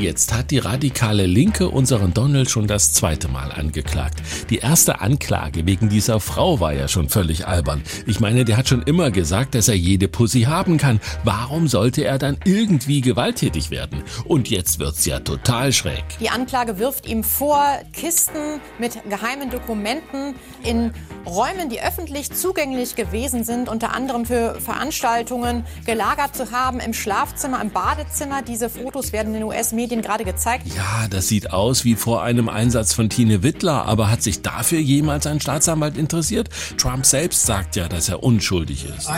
Jetzt hat die radikale Linke unseren Donald schon das zweite Mal angeklagt. Die erste Anklage wegen dieser Frau war ja schon völlig albern. Ich meine, der hat schon immer gesagt, dass er jede Pussy haben kann. Warum sollte er dann irgendwie gewalttätig werden? Und jetzt wird's ja total schräg. Die Anklage wirft ihm vor, Kisten mit geheimen Dokumenten in Räumen, die öffentlich zugänglich gewesen sind, unter anderem für Veranstaltungen, gelagert zu haben, im Schlafzimmer, im Badezimmer. Diese Fotos werden in US-Medien Medien gerade gezeigt. Ja, das sieht aus wie vor einem Einsatz von Tine Wittler, aber hat sich dafür jemals ein Staatsanwalt interessiert? Trump selbst sagt ja, dass er unschuldig ist.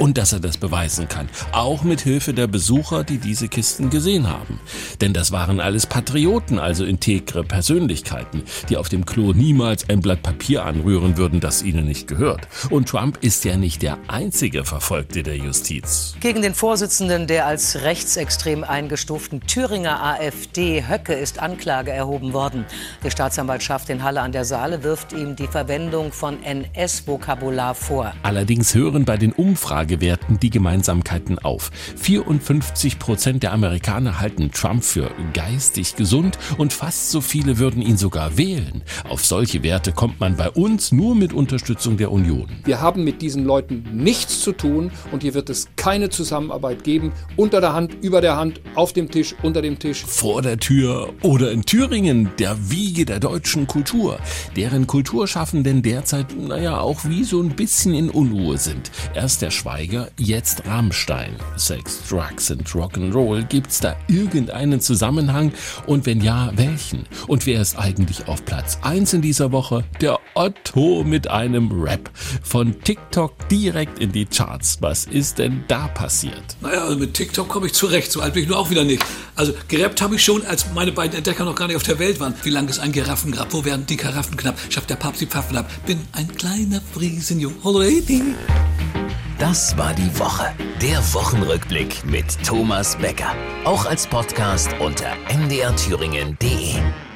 Und dass er das beweisen kann, auch mit Hilfe der Besucher, die diese Kisten gesehen haben. Denn das waren alles Patrioten, also integre Persönlichkeiten, die auf dem Klo niemals ein Blatt Papier anrühren würden, das ihnen nicht gehört. Und Trump ist ja nicht der einzige Verfolgte der Justiz. Gegen den Vorsitzenden, der als rechtsextrem eingestellt eingestuften Thüringer AfD Höcke ist Anklage erhoben worden. Die Staatsanwaltschaft in Halle an der Saale wirft ihm die Verwendung von NS-Vokabular vor. Allerdings hören bei den Umfragewerten die Gemeinsamkeiten auf. 54 Prozent der Amerikaner halten Trump für geistig gesund und fast so viele würden ihn sogar wählen. Auf solche Werte kommt man bei uns nur mit Unterstützung der Union. Wir haben mit diesen Leuten nichts zu tun und hier wird es keine Zusammenarbeit geben. Unter der Hand, über der Hand, auf dem Tisch, unter dem Tisch. Vor der Tür oder in Thüringen, der Wiege der deutschen Kultur, deren Kulturschaffenden derzeit, naja, auch wie so ein bisschen in Unruhe sind. Erst der Schweiger, jetzt Rammstein. Sex, Drugs and Rock'n'Roll. Gibt's da irgendeinen Zusammenhang? Und wenn ja, welchen? Und wer ist eigentlich auf Platz 1 in dieser Woche? Der Otto mit einem Rap. Von TikTok direkt in die Charts. Was ist denn da passiert? Naja, also mit TikTok komme ich zurecht. So alt bin ich nur auch wieder nicht. Also gerappt habe ich schon, als meine beiden Entdecker noch gar nicht auf der Welt waren. Wie lang ist ein Giraffengrab? Wo werden die Karaffen knapp? Schafft der Papst die Pfaffen ab? Bin ein kleiner Friesenjung. Das war die Woche. Der Wochenrückblick mit Thomas Becker. Auch als Podcast unter mdrthüringen.de.